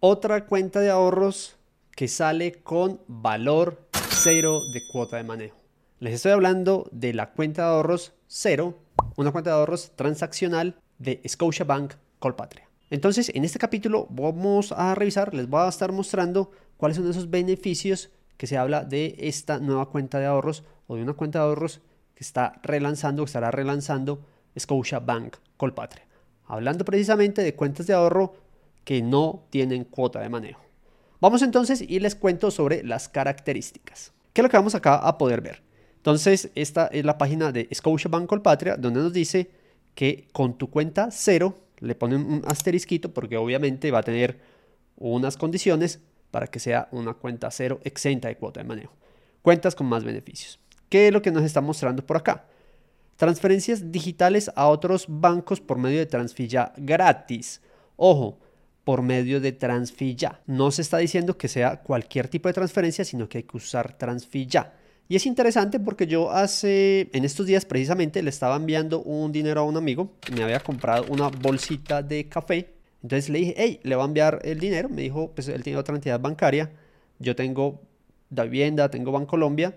Otra cuenta de ahorros que sale con valor cero de cuota de manejo. Les estoy hablando de la cuenta de ahorros cero, una cuenta de ahorros transaccional de Scotiabank Colpatria. Entonces, en este capítulo vamos a revisar, les voy a estar mostrando cuáles son esos beneficios que se habla de esta nueva cuenta de ahorros o de una cuenta de ahorros que está relanzando, que estará relanzando Scotiabank Colpatria. Hablando precisamente de cuentas de ahorro que no tienen cuota de manejo. Vamos entonces y les cuento sobre las características. ¿Qué es lo que vamos acá a poder ver? Entonces, esta es la página de Scotiabank Colpatria donde nos dice que con tu cuenta cero le ponen un asterisquito porque obviamente va a tener unas condiciones para que sea una cuenta cero exenta de cuota de manejo. Cuentas con más beneficios. ¿Qué es lo que nos está mostrando por acá? Transferencias digitales a otros bancos por medio de Transfilla gratis. Ojo, por medio de Transfilla. No se está diciendo que sea cualquier tipo de transferencia, sino que hay que usar Transfilla. Y es interesante porque yo hace, en estos días precisamente, le estaba enviando un dinero a un amigo que me había comprado una bolsita de café. Entonces le dije, hey, le voy a enviar el dinero. Me dijo, pues él tiene otra entidad bancaria. Yo tengo la vivienda, tengo Bancolombia.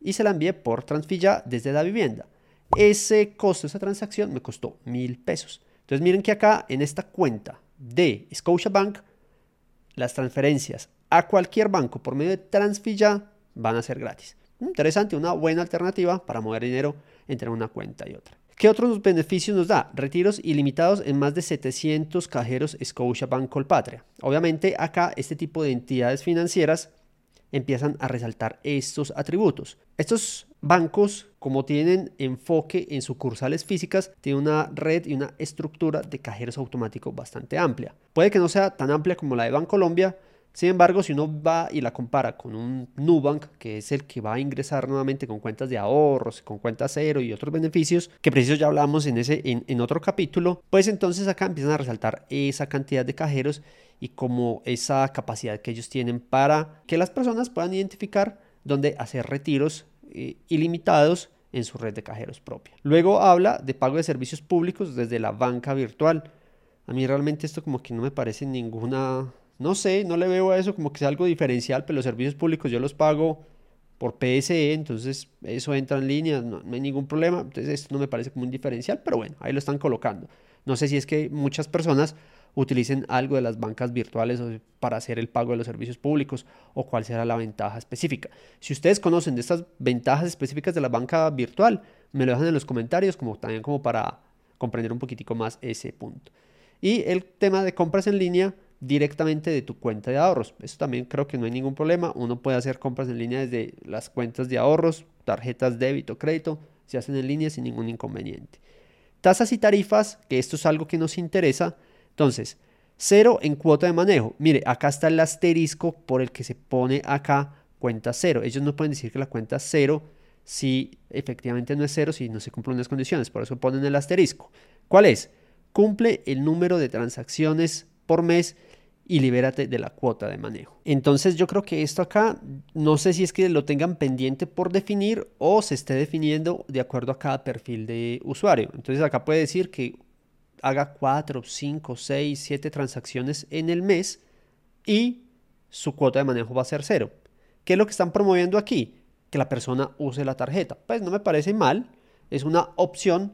Y se la envié por Transfilla desde la vivienda. Ese costo, esa transacción me costó mil pesos. Entonces miren que acá en esta cuenta de Scotiabank, las transferencias a cualquier banco por medio de Transfilla van a ser gratis. Interesante, una buena alternativa para mover dinero entre una cuenta y otra. ¿Qué otros beneficios nos da? Retiros ilimitados en más de 700 cajeros Scotiabank Colpatria. Obviamente acá este tipo de entidades financieras empiezan a resaltar estos atributos. Estos bancos, como tienen enfoque en sucursales físicas, tienen una red y una estructura de cajeros automáticos bastante amplia. Puede que no sea tan amplia como la de Bancolombia, sin embargo, si uno va y la compara con un Nubank, que es el que va a ingresar nuevamente con cuentas de ahorros, con cuentas cero y otros beneficios, que preciso ya hablamos en, ese, en otro capítulo, pues entonces acá empiezan a resaltar esa cantidad de cajeros y como esa capacidad que ellos tienen para que las personas puedan identificar dónde hacer retiros eh, ilimitados en su red de cajeros propia. Luego habla de pago de servicios públicos desde la banca virtual. A mí realmente esto como que no me parece ninguna no sé, no le veo a eso como que sea algo diferencial, pero los servicios públicos yo los pago por PSE, entonces eso entra en línea, no, hay ningún problema, entonces esto no me parece como un diferencial, pero bueno, ahí lo están colocando. No sé si es que muchas personas utilicen algo de las bancas virtuales para hacer el pago de los servicios públicos o cuál será la ventaja específica. Si ustedes conocen de estas ventajas específicas de la banca virtual, me lo dejan en los comentarios como también como para comprender un poquitico más ese punto. Y el tema de compras en línea, directamente de tu cuenta de ahorros. Eso también creo que no hay ningún problema. Uno puede hacer compras en línea desde las cuentas de ahorros, tarjetas débito, crédito, se hacen en línea sin ningún inconveniente. Tasas y tarifas, que esto es algo que nos interesa. Entonces, cero en cuota de manejo. Mire, acá está el asterisco por el que se pone acá cuenta cero. Ellos no pueden decir que la cuenta cero si efectivamente no es cero, si no se cumplen las condiciones. Por eso ponen el asterisco. ¿Cuál es? Cumple el número de transacciones por mes y libérate de la cuota de manejo. Entonces yo creo que esto acá, no sé si es que lo tengan pendiente por definir o se esté definiendo de acuerdo a cada perfil de usuario. Entonces acá puede decir que haga 4, 5, 6, 7 transacciones en el mes y su cuota de manejo va a ser cero. ¿Qué es lo que están promoviendo aquí? Que la persona use la tarjeta. Pues no me parece mal, es una opción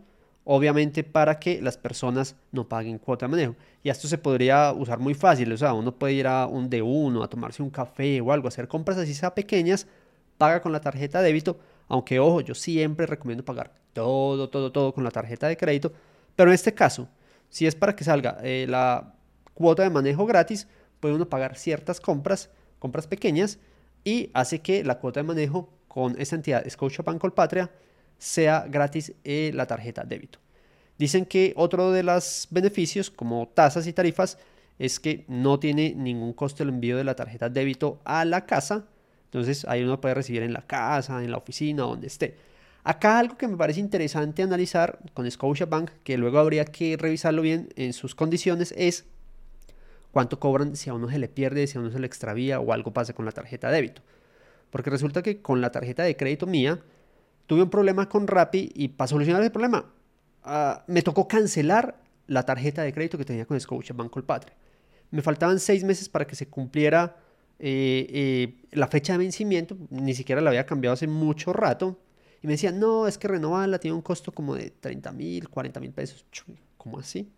obviamente para que las personas no paguen cuota de manejo. Y esto se podría usar muy fácil, o sea, uno puede ir a un D1, a tomarse un café o algo, hacer compras así sea pequeñas, paga con la tarjeta de débito, aunque ojo, yo siempre recomiendo pagar todo, todo, todo con la tarjeta de crédito, pero en este caso, si es para que salga eh, la cuota de manejo gratis, puede uno pagar ciertas compras, compras pequeñas, y hace que la cuota de manejo con esa entidad Scotiabank Colpatria sea gratis eh, la tarjeta débito. Dicen que otro de los beneficios, como tasas y tarifas, es que no tiene ningún costo el envío de la tarjeta débito a la casa. Entonces ahí uno puede recibir en la casa, en la oficina, donde esté. Acá algo que me parece interesante analizar con Scotiabank, que luego habría que revisarlo bien en sus condiciones, es cuánto cobran si a uno se le pierde, si a uno se le extravía o algo pasa con la tarjeta débito. Porque resulta que con la tarjeta de crédito mía, tuve un problema con Rappi y para solucionar ese problema ah, me tocó cancelar la tarjeta de crédito que tenía con Scotiabank Colpatria. me faltaban seis meses para que se cumpliera eh, eh, la fecha de vencimiento, ni siquiera la había cambiado hace mucho rato, y me decían, no, es que renovarla tiene un costo como de 30 mil, 40 mil pesos. ¿Cómo así?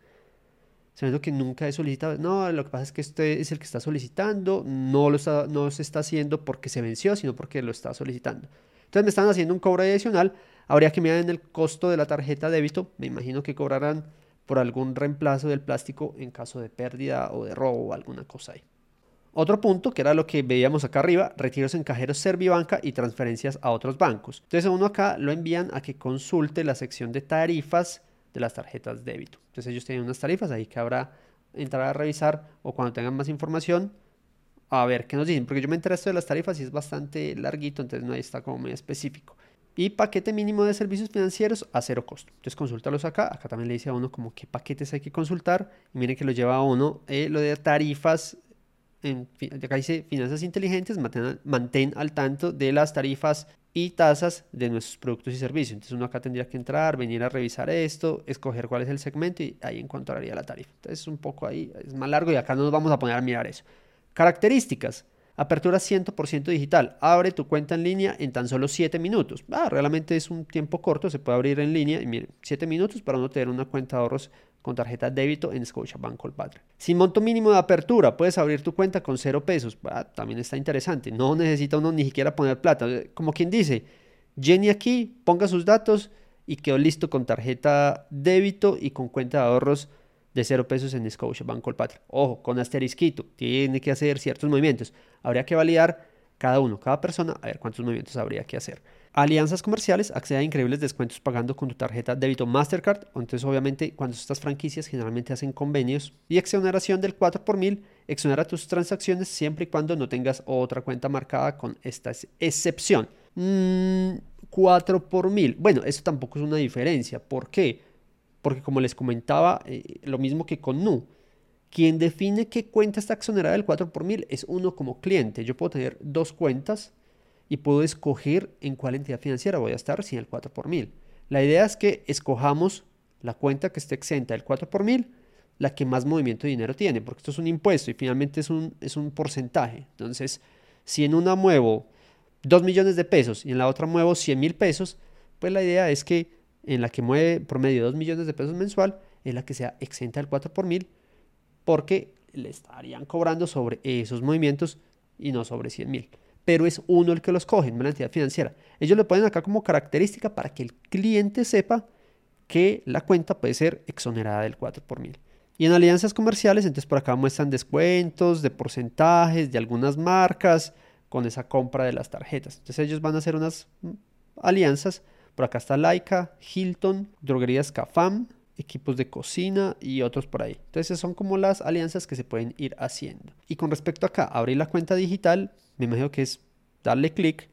Sabiendo que nunca he solicitado. No, lo que pasa es que este es el que está solicitando, no, lo está, no se está haciendo porque se venció, sino porque lo está solicitando. Entonces me están haciendo un cobro adicional. Habría que mirar en el costo de la tarjeta débito. Me imagino que cobrarán por algún reemplazo del plástico en caso de pérdida o de robo o alguna cosa ahí. Otro punto, que era lo que veíamos acá arriba, retiros en cajeros Servibanca y transferencias a otros bancos. Entonces uno acá lo envían a que consulte la sección de tarifas de las tarjetas débito. Entonces ellos tienen unas tarifas ahí que habrá entrar a revisar o cuando tengan más información a ver qué nos dicen. Porque yo me enteré esto de las tarifas y es bastante larguito, entonces no ahí está como muy específico. Y paquete mínimo de servicios financieros a cero costo. Entonces consúltalos acá. Acá también le dice a uno como qué paquetes hay que consultar. Y miren que lo lleva a uno eh, lo de tarifas acá dice finanzas inteligentes, mantén, al tanto de las tarifas y tasas de nuestros productos y servicios. Entonces uno acá tendría que entrar, venir a revisar esto, escoger cuál es el segmento y ahí encontraría la tarifa. Entonces es un poco ahí, es más largo y acá no nos vamos a poner a mirar eso. Características. Apertura 100% digital. Abre tu cuenta en línea en tan solo 7 minutos. Ah, realmente es un tiempo corto, se puede abrir en línea y miren, 7 minutos para uno tener una cuenta de ahorros con tarjeta débito en Scotiabank Colpatria. Sin monto mínimo de apertura, puedes abrir tu cuenta con cero pesos. Ah, también está interesante. No necesita uno ni siquiera poner plata. Como quien dice, Jenny aquí, ponga sus datos y quedó listo con tarjeta débito y con cuenta de ahorros de cero pesos en Scotiabank Colpatria. Ojo, con asterisquito, tiene que hacer ciertos movimientos. Habría que validar cada uno, cada persona, a ver cuántos movimientos habría que hacer. Alianzas comerciales, accede a increíbles descuentos pagando con tu tarjeta débito Mastercard. Entonces, obviamente, cuando estas franquicias generalmente hacen convenios. Y exoneración del 4 por mil, exonera tus transacciones siempre y cuando no tengas otra cuenta marcada con esta excepción. 4 mm, por mil. Bueno, eso tampoco es una diferencia. ¿Por qué? Porque como les comentaba, eh, lo mismo que con NU. Quien define qué cuenta está exonerada del 4 por mil es uno como cliente. Yo puedo tener dos cuentas y puedo escoger en cuál entidad financiera voy a estar sin el 4 por mil. La idea es que escojamos la cuenta que esté exenta del 4 por mil, la que más movimiento de dinero tiene, porque esto es un impuesto y finalmente es un, es un porcentaje. Entonces, si en una muevo 2 millones de pesos y en la otra muevo 100 mil pesos, pues la idea es que en la que mueve promedio 2 millones de pesos mensual es la que sea exenta del 4 por mil, porque le estarían cobrando sobre esos movimientos y no sobre 100 mil pero es uno el que los coge, en la entidad financiera. Ellos lo ponen acá como característica para que el cliente sepa que la cuenta puede ser exonerada del 4 por mil. Y en alianzas comerciales, entonces por acá muestran descuentos de porcentajes de algunas marcas con esa compra de las tarjetas. Entonces ellos van a hacer unas mm, alianzas. Por acá está Laika, Hilton, droguerías Cafam, equipos de cocina y otros por ahí. Entonces son como las alianzas que se pueden ir haciendo. Y con respecto acá, abrir la cuenta digital, me imagino que es darle clic,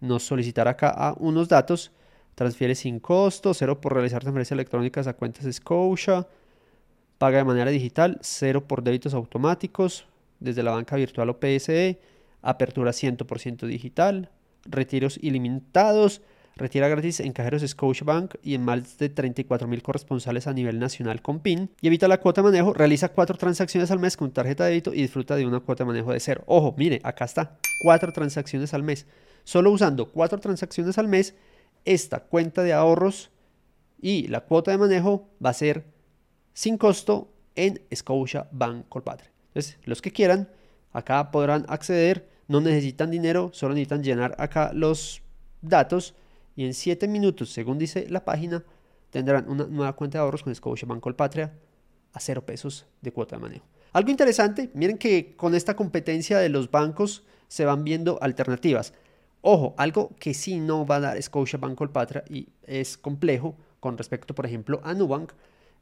nos solicitar acá a unos datos, transfiere sin costo, cero por realizar transferencias electrónicas a cuentas Scotia, paga de manera digital, cero por débitos automáticos desde la banca virtual o PSE, apertura 100% digital, retiros ilimitados, Retira gratis en cajeros Scotiabank y en más de 34 mil corresponsales a nivel nacional con PIN. Y evita la cuota de manejo. Realiza cuatro transacciones al mes con tarjeta de débito y disfruta de una cuota de manejo de cero. Ojo, mire, acá está. Cuatro transacciones al mes. Solo usando cuatro transacciones al mes, esta cuenta de ahorros y la cuota de manejo va a ser sin costo en Scotia Bank Colpatria. Entonces, los que quieran, acá podrán acceder. No necesitan dinero, solo necesitan llenar acá los datos y en 7 minutos, según dice la página, tendrán una nueva cuenta de ahorros con Scotiabank Colpatria a 0 pesos de cuota de manejo. Algo interesante, miren que con esta competencia de los bancos se van viendo alternativas. Ojo, algo que sí no va a dar Scotiabank Colpatria y es complejo con respecto, por ejemplo, a Nubank,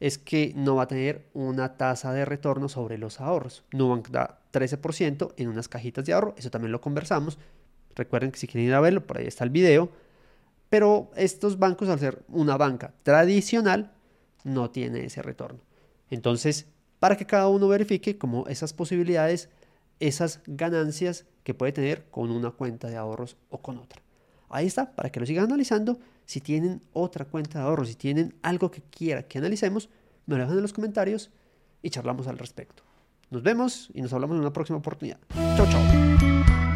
es que no va a tener una tasa de retorno sobre los ahorros. Nubank da 13% en unas cajitas de ahorro, eso también lo conversamos. Recuerden que si quieren ir a verlo, por ahí está el video. Pero estos bancos, al ser una banca tradicional, no tiene ese retorno. Entonces, para que cada uno verifique como esas posibilidades, esas ganancias que puede tener con una cuenta de ahorros o con otra. Ahí está, para que lo sigan analizando. Si tienen otra cuenta de ahorros, si tienen algo que quiera que analicemos, me lo dejan en los comentarios y charlamos al respecto. Nos vemos y nos hablamos en una próxima oportunidad. Chao, chao.